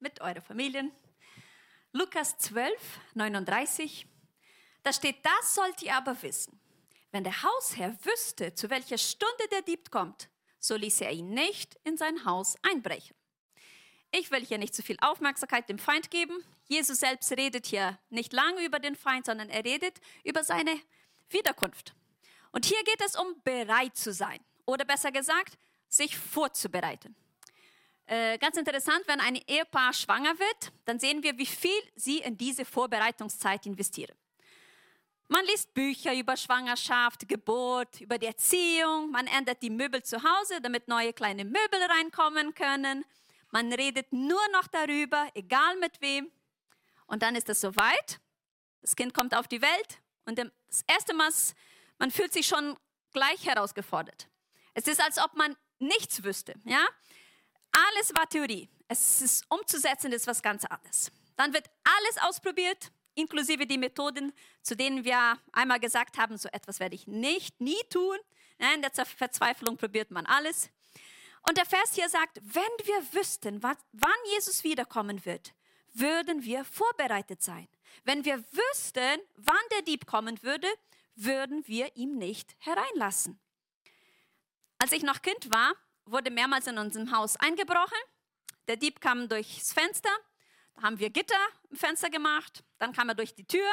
mit euren Familien. Lukas 12, 39. Da steht, das sollt ihr aber wissen. Wenn der Hausherr wüsste, zu welcher Stunde der Dieb kommt, so ließ er ihn nicht in sein Haus einbrechen. Ich will hier nicht zu viel Aufmerksamkeit dem Feind geben. Jesus selbst redet hier nicht lange über den Feind, sondern er redet über seine Wiederkunft. Und hier geht es um bereit zu sein oder besser gesagt, sich vorzubereiten. Äh, ganz interessant, wenn ein Ehepaar schwanger wird, dann sehen wir, wie viel sie in diese Vorbereitungszeit investieren. Man liest Bücher über Schwangerschaft, Geburt, über die Erziehung. Man ändert die Möbel zu Hause, damit neue kleine Möbel reinkommen können. Man redet nur noch darüber, egal mit wem. Und dann ist es soweit. Das Kind kommt auf die Welt und das erste Mal, man fühlt sich schon gleich herausgefordert. Es ist, als ob man nichts wüsste. Ja? Alles war Theorie. Es ist umzusetzen, ist was ganz anderes. Dann wird alles ausprobiert inklusive die Methoden, zu denen wir einmal gesagt haben, so etwas werde ich nicht, nie tun. In der Verzweiflung probiert man alles. Und der Vers hier sagt, wenn wir wüssten, wann Jesus wiederkommen wird, würden wir vorbereitet sein. Wenn wir wüssten, wann der Dieb kommen würde, würden wir ihm nicht hereinlassen. Als ich noch Kind war, wurde mehrmals in unserem Haus eingebrochen. Der Dieb kam durchs Fenster, da haben wir Gitter im Fenster gemacht, dann kam er durch die Tür,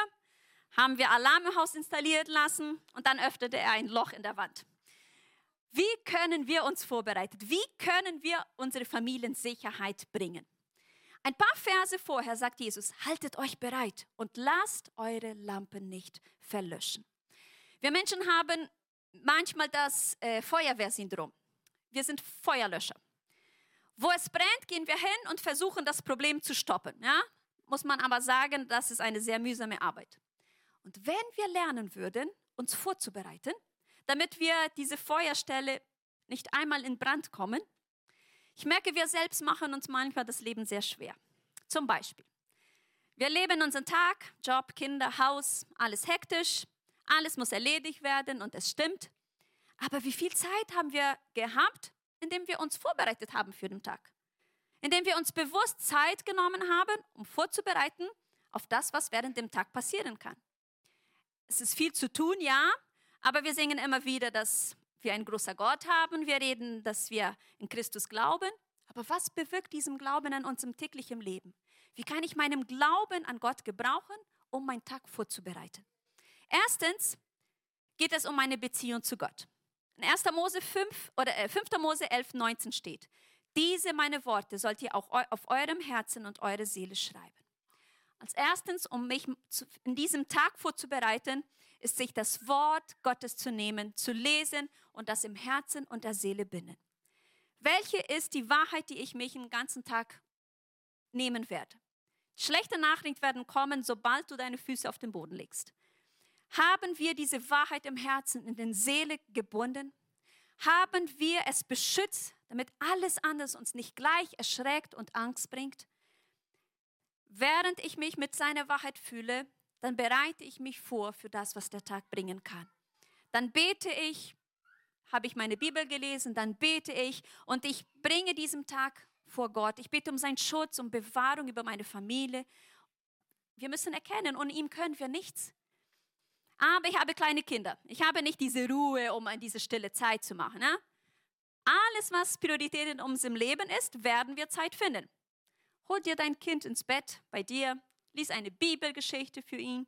haben wir Alarm im Haus installiert lassen und dann öffnete er ein Loch in der Wand. Wie können wir uns vorbereiten? Wie können wir unsere Familiensicherheit bringen? Ein paar Verse vorher sagt Jesus, haltet euch bereit und lasst eure Lampen nicht verlöschen. Wir Menschen haben manchmal das äh, Feuerwehrsyndrom. Wir sind Feuerlöscher. Wo es brennt, gehen wir hin und versuchen, das Problem zu stoppen. Ja? Muss man aber sagen, das ist eine sehr mühsame Arbeit. Und wenn wir lernen würden, uns vorzubereiten, damit wir diese Feuerstelle nicht einmal in Brand kommen, ich merke, wir selbst machen uns manchmal das Leben sehr schwer. Zum Beispiel, wir leben unseren Tag, Job, Kinder, Haus, alles hektisch, alles muss erledigt werden und es stimmt. Aber wie viel Zeit haben wir gehabt, indem wir uns vorbereitet haben für den Tag. Indem wir uns bewusst Zeit genommen haben, um vorzubereiten auf das, was während dem Tag passieren kann. Es ist viel zu tun, ja, aber wir singen immer wieder, dass wir einen großen Gott haben. Wir reden, dass wir in Christus glauben. Aber was bewirkt diesem Glauben in unserem täglichen Leben? Wie kann ich meinen Glauben an Gott gebrauchen, um meinen Tag vorzubereiten? Erstens geht es um meine Beziehung zu Gott. In 1. Mose 5 oder äh, 5. Mose 11, 19 steht, diese meine Worte sollt ihr auch auf eurem Herzen und eure Seele schreiben. Als erstens, um mich in diesem Tag vorzubereiten, ist sich das Wort Gottes zu nehmen, zu lesen und das im Herzen und der Seele binden. Welche ist die Wahrheit, die ich mich den ganzen Tag nehmen werde? Schlechte Nachrichten werden kommen, sobald du deine Füße auf den Boden legst. Haben wir diese Wahrheit im Herzen, in den Seele gebunden? Haben wir es beschützt, damit alles andere uns nicht gleich erschreckt und Angst bringt? Während ich mich mit seiner Wahrheit fühle, dann bereite ich mich vor für das, was der Tag bringen kann. Dann bete ich, habe ich meine Bibel gelesen, dann bete ich und ich bringe diesen Tag vor Gott. Ich bete um seinen Schutz, um Bewahrung über meine Familie. Wir müssen erkennen, ohne ihm können wir nichts. Aber ich habe kleine Kinder. Ich habe nicht diese Ruhe, um diese stille Zeit zu machen. Ne? Alles, was Priorität in unserem Leben ist, werden wir Zeit finden. Hol dir dein Kind ins Bett bei dir, lies eine Bibelgeschichte für ihn,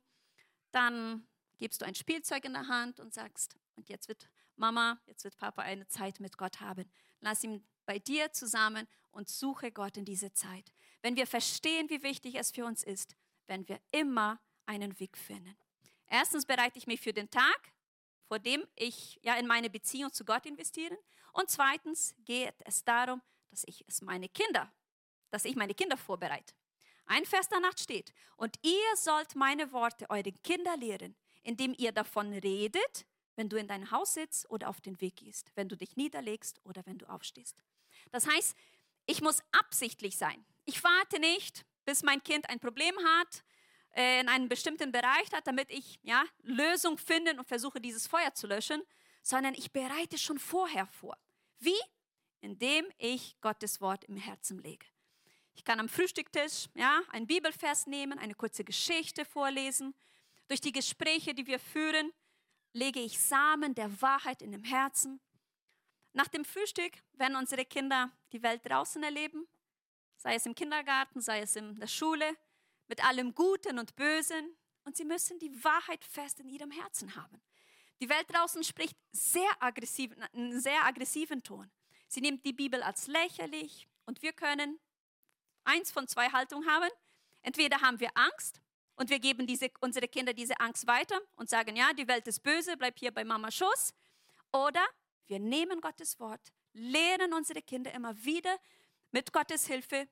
dann gibst du ein Spielzeug in der Hand und sagst, und jetzt wird Mama, jetzt wird Papa eine Zeit mit Gott haben. Lass ihn bei dir zusammen und suche Gott in diese Zeit. Wenn wir verstehen, wie wichtig es für uns ist, werden wir immer einen Weg finden. Erstens bereite ich mich für den Tag, vor dem ich ja in meine Beziehung zu Gott investiere. Und zweitens geht es darum, dass ich es meine Kinder, dass ich meine Kinder vorbereite. Ein Vers danach steht, und ihr sollt meine Worte euren Kindern lehren, indem ihr davon redet, wenn du in dein Haus sitzt oder auf den Weg gehst, wenn du dich niederlegst oder wenn du aufstehst. Das heißt, ich muss absichtlich sein. Ich warte nicht, bis mein Kind ein Problem hat äh, in einem bestimmten Bereich hat, damit ich ja, Lösung finde und versuche, dieses Feuer zu löschen, sondern ich bereite schon vorher vor. Wie? Indem ich Gottes Wort im Herzen lege. Ich kann am Frühstücktisch ja, ein Bibelvers nehmen, eine kurze Geschichte vorlesen. Durch die Gespräche, die wir führen, lege ich Samen der Wahrheit in dem Herzen. Nach dem Frühstück werden unsere Kinder die Welt draußen erleben, sei es im Kindergarten, sei es in der Schule, mit allem Guten und Bösen. Und sie müssen die Wahrheit fest in ihrem Herzen haben. Die Welt draußen spricht sehr aggressiv, einen sehr aggressiven Ton. Sie nimmt die Bibel als lächerlich und wir können eins von zwei Haltungen haben. Entweder haben wir Angst und wir geben diese, unsere Kinder diese Angst weiter und sagen, ja, die Welt ist böse, bleib hier bei Mama Schoß. Oder wir nehmen Gottes Wort, lehren unsere Kinder immer wieder mit Gottes Hilfe,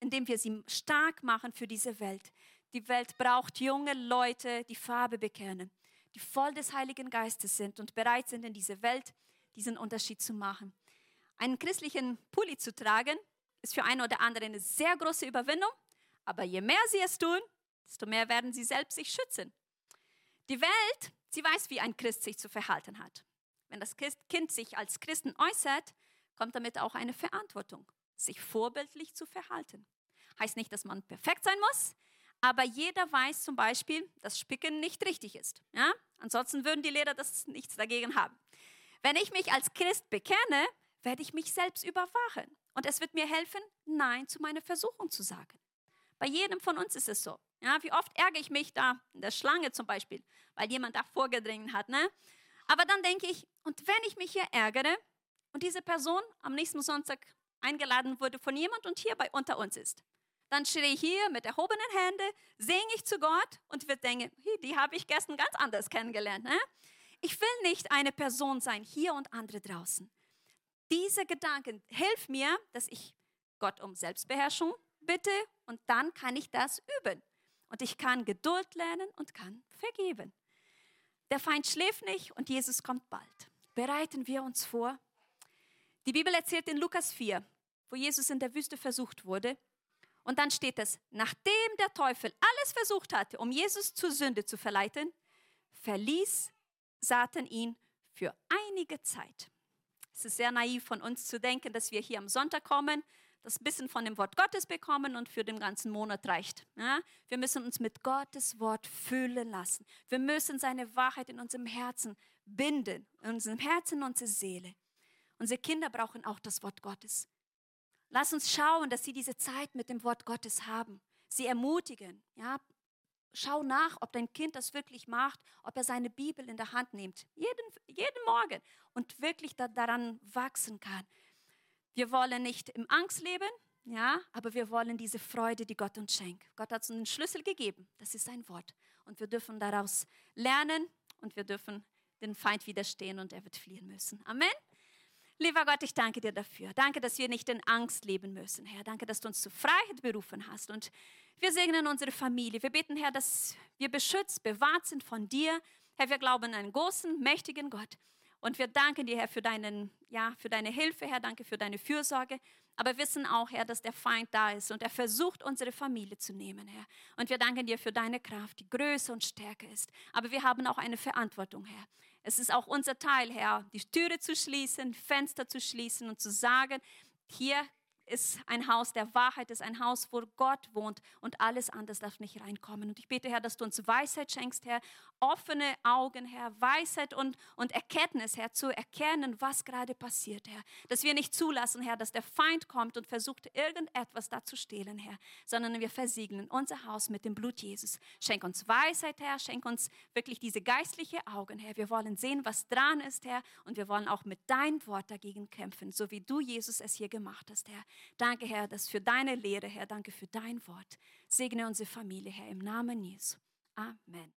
indem wir sie stark machen für diese Welt. Die Welt braucht junge Leute, die Farbe bekennen, die voll des Heiligen Geistes sind und bereit sind, in dieser Welt diesen Unterschied zu machen. Einen christlichen Pulli zu tragen, ist für einen oder andere eine sehr große Überwindung, aber je mehr sie es tun, desto mehr werden sie selbst sich schützen. Die Welt, sie weiß, wie ein Christ sich zu verhalten hat. Wenn das Kind sich als Christen äußert, kommt damit auch eine Verantwortung, sich vorbildlich zu verhalten. Heißt nicht, dass man perfekt sein muss, aber jeder weiß zum Beispiel, dass Spicken nicht richtig ist. Ja? Ansonsten würden die Lehrer das nichts dagegen haben. Wenn ich mich als Christ bekenne, werde ich mich selbst überwachen. Und es wird mir helfen, Nein zu meiner Versuchung zu sagen. Bei jedem von uns ist es so. Ja, wie oft ärgere ich mich da in der Schlange zum Beispiel, weil jemand da vorgedrängt hat. Ne? Aber dann denke ich, und wenn ich mich hier ärgere und diese Person am nächsten Sonntag eingeladen wurde von jemand und hier bei unter uns ist, dann stehe ich hier mit erhobenen Händen, singe ich zu Gott und wir denken, die habe ich gestern ganz anders kennengelernt. Ne? Ich will nicht eine Person sein, hier und andere draußen. Diese Gedanken helfen mir, dass ich Gott um Selbstbeherrschung bitte und dann kann ich das üben. Und ich kann Geduld lernen und kann vergeben. Der Feind schläft nicht und Jesus kommt bald. Bereiten wir uns vor. Die Bibel erzählt in Lukas 4, wo Jesus in der Wüste versucht wurde, und dann steht es, nachdem der Teufel alles versucht hatte, um Jesus zur Sünde zu verleiten, verließ Satan ihn für einige Zeit. Es ist sehr naiv von uns zu denken, dass wir hier am Sonntag kommen, das bisschen von dem Wort Gottes bekommen und für den ganzen Monat reicht. Ja? Wir müssen uns mit Gottes Wort füllen lassen. Wir müssen seine Wahrheit in unserem Herzen binden, in unserem Herzen und unsere Seele. Unsere Kinder brauchen auch das Wort Gottes. Lass uns schauen, dass sie diese Zeit mit dem Wort Gottes haben. Sie ermutigen. Ja? Schau nach, ob dein Kind das wirklich macht, ob er seine Bibel in der Hand nimmt, jeden, jeden Morgen und wirklich da, daran wachsen kann. Wir wollen nicht im Angst leben, ja, aber wir wollen diese Freude, die Gott uns schenkt. Gott hat uns einen Schlüssel gegeben, das ist sein Wort. Und wir dürfen daraus lernen und wir dürfen den Feind widerstehen und er wird fliehen müssen. Amen. Lieber Gott, ich danke dir dafür. Danke, dass wir nicht in Angst leben müssen, Herr. Danke, dass du uns zur Freiheit berufen hast. Und wir segnen unsere Familie. Wir beten, Herr, dass wir beschützt, bewahrt sind von dir. Herr, wir glauben an einen großen, mächtigen Gott. Und wir danken dir, Herr, für, deinen, ja, für deine Hilfe, Herr. Danke für deine Fürsorge. Aber wissen auch, Herr, dass der Feind da ist und er versucht, unsere Familie zu nehmen, Herr. Und wir danken dir für deine Kraft, die Größe und Stärke ist. Aber wir haben auch eine Verantwortung, Herr. Es ist auch unser Teil, Herr, die Türe zu schließen, Fenster zu schließen und zu sagen, hier ist ein Haus der Wahrheit, ist ein Haus, wo Gott wohnt und alles anders darf nicht reinkommen. Und ich bete, Herr, dass du uns Weisheit schenkst, Herr, offene Augen, Herr, Weisheit und, und Erkenntnis, Herr, zu erkennen, was gerade passiert, Herr. Dass wir nicht zulassen, Herr, dass der Feind kommt und versucht, irgendetwas da zu stehlen, Herr, sondern wir versiegeln unser Haus mit dem Blut Jesus. Schenk uns Weisheit, Herr, schenk uns wirklich diese geistliche Augen, Herr. Wir wollen sehen, was dran ist, Herr, und wir wollen auch mit deinem Wort dagegen kämpfen, so wie du, Jesus, es hier gemacht hast, Herr. Danke, Herr, dass für deine Lehre, Herr, danke für dein Wort. Segne unsere Familie, Herr, im Namen Jesu. Amen.